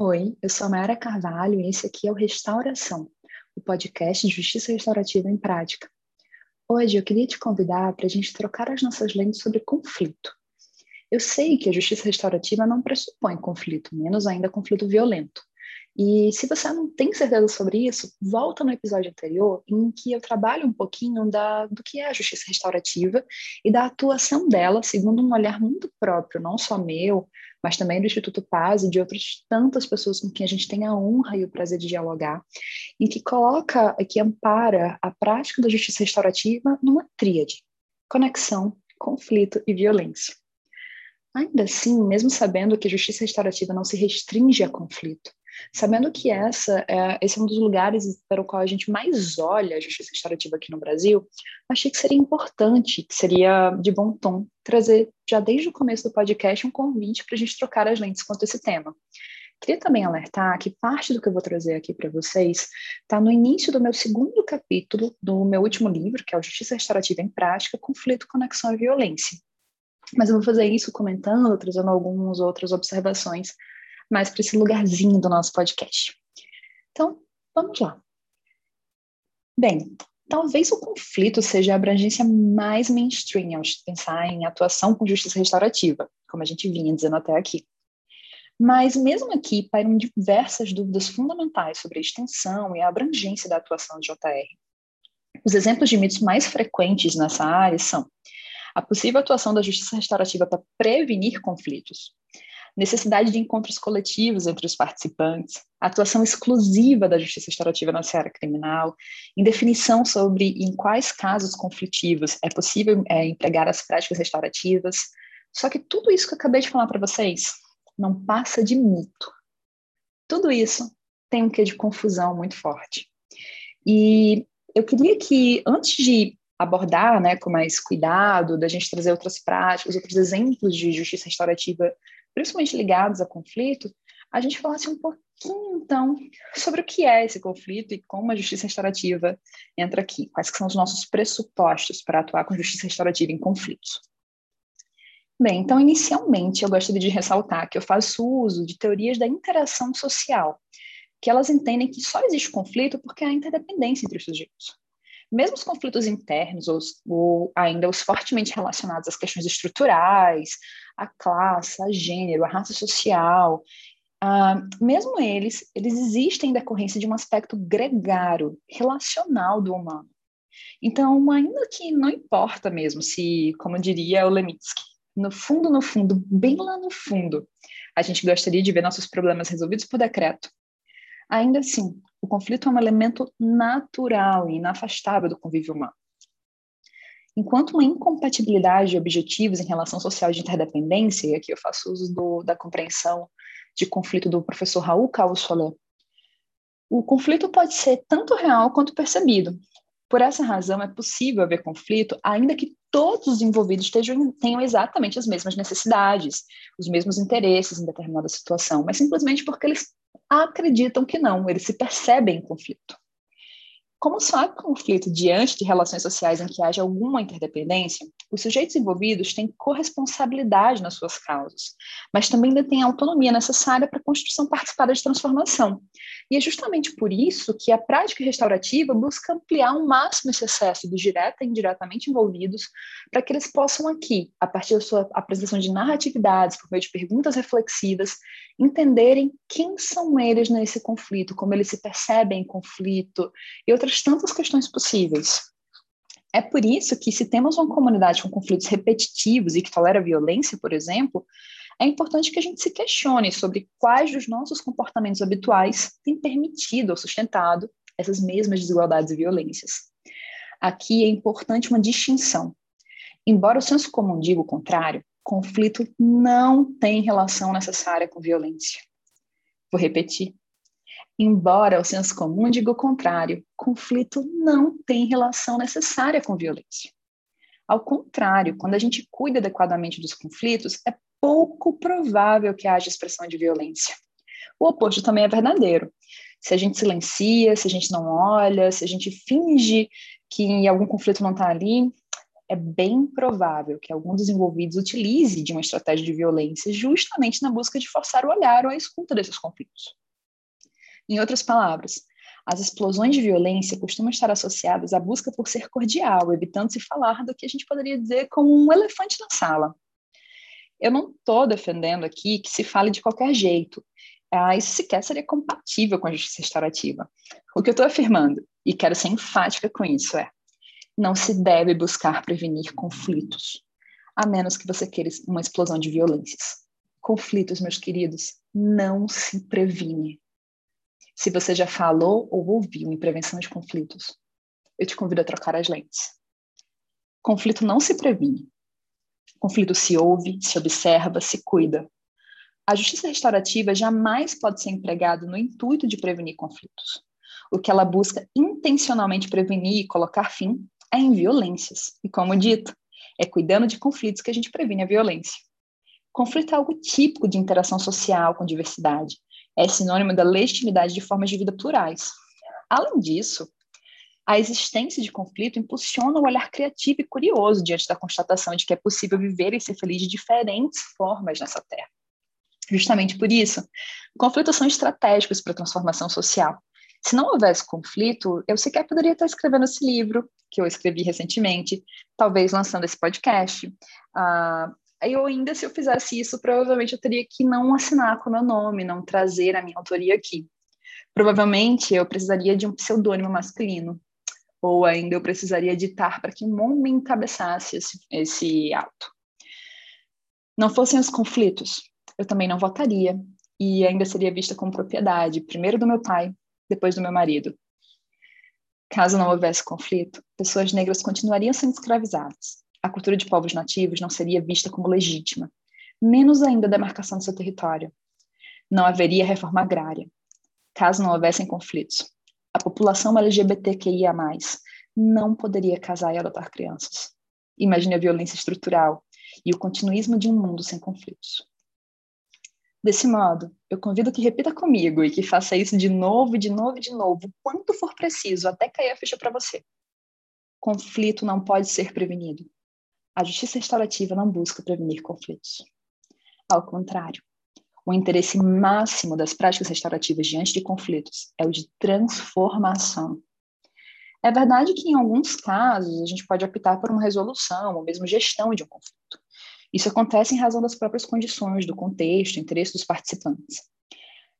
Oi, eu sou a Mayara Carvalho e esse aqui é o Restauração, o podcast de Justiça Restaurativa em Prática. Hoje eu queria te convidar para a gente trocar as nossas lentes sobre conflito. Eu sei que a justiça restaurativa não pressupõe conflito, menos ainda conflito violento. E se você não tem certeza sobre isso, volta no episódio anterior em que eu trabalho um pouquinho da, do que é a justiça restaurativa e da atuação dela segundo um olhar muito próprio, não só meu, mas também do Instituto Paz e de outras tantas pessoas com quem a gente tem a honra e o prazer de dialogar, em que coloca, que ampara a prática da justiça restaurativa numa tríade: conexão, conflito e violência. Ainda assim, mesmo sabendo que a justiça restaurativa não se restringe a conflito, Sabendo que essa é, esse é um dos lugares para o qual a gente mais olha a justiça restaurativa aqui no Brasil, achei que seria importante, que seria de bom tom, trazer já desde o começo do podcast um convite para a gente trocar as lentes quanto a esse tema. Queria também alertar que parte do que eu vou trazer aqui para vocês está no início do meu segundo capítulo do meu último livro, que é o Justiça Restaurativa em Prática, Conflito, Conexão e Violência. Mas eu vou fazer isso comentando, trazendo algumas outras observações mais para esse lugarzinho do nosso podcast. Então, vamos lá. Bem, talvez o conflito seja a abrangência mais mainstream ao pensar em atuação com justiça restaurativa, como a gente vinha dizendo até aqui. Mas mesmo aqui pairam diversas dúvidas fundamentais sobre a extensão e a abrangência da atuação de JR. Os exemplos de mitos mais frequentes nessa área são a possível atuação da justiça restaurativa para prevenir conflitos, necessidade de encontros coletivos entre os participantes, atuação exclusiva da justiça restaurativa na seara criminal, indefinição sobre em quais casos conflitivos é possível é, empregar as práticas restaurativas. Só que tudo isso que eu acabei de falar para vocês não passa de mito. Tudo isso tem um quê de confusão muito forte. E eu queria que, antes de abordar né, com mais cuidado, da gente trazer outras práticas, outros exemplos de justiça restaurativa principalmente ligados a conflito, a gente falasse um pouquinho, então, sobre o que é esse conflito e como a justiça restaurativa entra aqui, quais são os nossos pressupostos para atuar com justiça restaurativa em conflitos. Bem, então, inicialmente, eu gostaria de ressaltar que eu faço uso de teorias da interação social, que elas entendem que só existe conflito porque há interdependência entre os sujeitos. Mesmo os conflitos internos, ou, ou ainda os fortemente relacionados às questões estruturais, a classe, a gênero, a raça social, uh, mesmo eles, eles existem em decorrência de um aspecto gregário, relacional do humano. Então, ainda que não importa mesmo se, como diria o Lemitsky, no fundo, no fundo, bem lá no fundo, a gente gostaria de ver nossos problemas resolvidos por decreto. Ainda assim, o conflito é um elemento natural e inafastável do convívio humano. Enquanto uma incompatibilidade de objetivos em relação social de interdependência, e aqui eu faço uso do, da compreensão de conflito do professor Raul Carlos Soler, o conflito pode ser tanto real quanto percebido. Por essa razão, é possível haver conflito, ainda que todos os envolvidos estejam, tenham exatamente as mesmas necessidades, os mesmos interesses em determinada situação, mas simplesmente porque eles acreditam que não, eles se percebem em conflito. Como só há conflito diante de relações sociais em que haja alguma interdependência, os sujeitos envolvidos têm corresponsabilidade nas suas causas, mas também detêm a autonomia necessária para a construção participada de transformação. E é justamente por isso que a prática restaurativa busca ampliar ao máximo esse acesso dos direta e indiretamente envolvidos, para que eles possam aqui, a partir da sua apresentação de narratividades, por meio de perguntas reflexivas, entenderem quem são eles nesse conflito, como eles se percebem em conflito e outras tantas questões possíveis. É por isso que, se temos uma comunidade com conflitos repetitivos e que tolera violência, por exemplo, é importante que a gente se questione sobre quais dos nossos comportamentos habituais têm permitido ou sustentado essas mesmas desigualdades e violências. Aqui é importante uma distinção. Embora o senso comum diga o contrário, conflito não tem relação necessária com violência. Vou repetir. Embora o senso comum diga o contrário, conflito não tem relação necessária com violência. Ao contrário, quando a gente cuida adequadamente dos conflitos, é pouco provável que haja expressão de violência. O oposto também é verdadeiro. Se a gente silencia, se a gente não olha, se a gente finge que algum conflito não está ali, é bem provável que algum dos envolvidos utilize de uma estratégia de violência justamente na busca de forçar o olhar ou a escuta desses conflitos. Em outras palavras, as explosões de violência costumam estar associadas à busca por ser cordial, evitando se falar do que a gente poderia dizer como um elefante na sala. Eu não estou defendendo aqui que se fale de qualquer jeito. Ah, isso sequer seria compatível com a justiça restaurativa. O que eu estou afirmando, e quero ser enfática com isso, é não se deve buscar prevenir conflitos, a menos que você queira uma explosão de violências. Conflitos, meus queridos, não se previne. Se você já falou ou ouviu em prevenção de conflitos, eu te convido a trocar as lentes. Conflito não se previne. Conflito se ouve, se observa, se cuida. A justiça restaurativa jamais pode ser empregada no intuito de prevenir conflitos. O que ela busca intencionalmente prevenir e colocar fim é em violências. E como dito, é cuidando de conflitos que a gente previne a violência. Conflito é algo típico de interação social com diversidade. É sinônimo da legitimidade de formas de vida plurais. Além disso, a existência de conflito impulsiona o olhar criativo e curioso diante da constatação de que é possível viver e ser feliz de diferentes formas nessa terra. Justamente por isso, conflitos são estratégicos para a transformação social. Se não houvesse conflito, eu sequer poderia estar escrevendo esse livro, que eu escrevi recentemente, talvez lançando esse podcast. Uh, eu ainda, se eu fizesse isso, provavelmente eu teria que não assinar com o meu nome, não trazer a minha autoria aqui. Provavelmente eu precisaria de um pseudônimo masculino, ou ainda eu precisaria editar para que um homem encabeçasse esse, esse ato. Não fossem os conflitos, eu também não votaria e ainda seria vista como propriedade, primeiro do meu pai, depois do meu marido. Caso não houvesse conflito, pessoas negras continuariam sendo escravizadas. A cultura de povos nativos não seria vista como legítima, menos ainda a demarcação do seu território. Não haveria reforma agrária. Caso não houvessem conflitos, a população LGBTQIA+, não poderia casar e adotar crianças. Imagine a violência estrutural e o continuismo de um mundo sem conflitos. Desse modo, eu convido que repita comigo e que faça isso de novo, de novo, de novo, quanto for preciso, até cair a ficha para você. Conflito não pode ser prevenido. A justiça restaurativa não busca prevenir conflitos. Ao contrário, o interesse máximo das práticas restaurativas diante de conflitos é o de transformação. É verdade que, em alguns casos, a gente pode optar por uma resolução ou mesmo gestão de um conflito. Isso acontece em razão das próprias condições, do contexto, interesse dos participantes.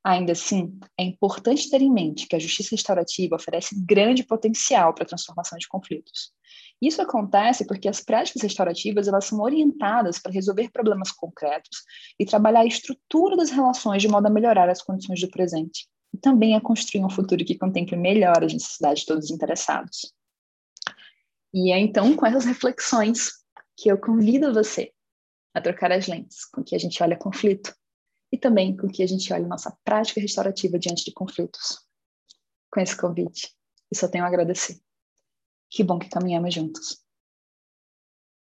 Ainda assim, é importante ter em mente que a justiça restaurativa oferece grande potencial para a transformação de conflitos. Isso acontece porque as práticas restaurativas elas são orientadas para resolver problemas concretos e trabalhar a estrutura das relações de modo a melhorar as condições do presente e também a construir um futuro que contemple melhor as necessidades de todos os interessados. E é então com essas reflexões que eu convido você a trocar as lentes com que a gente olha conflito e também com que a gente olha nossa prática restaurativa diante de conflitos. Com esse convite, eu só tenho a agradecer. Que bom que caminhamos juntos.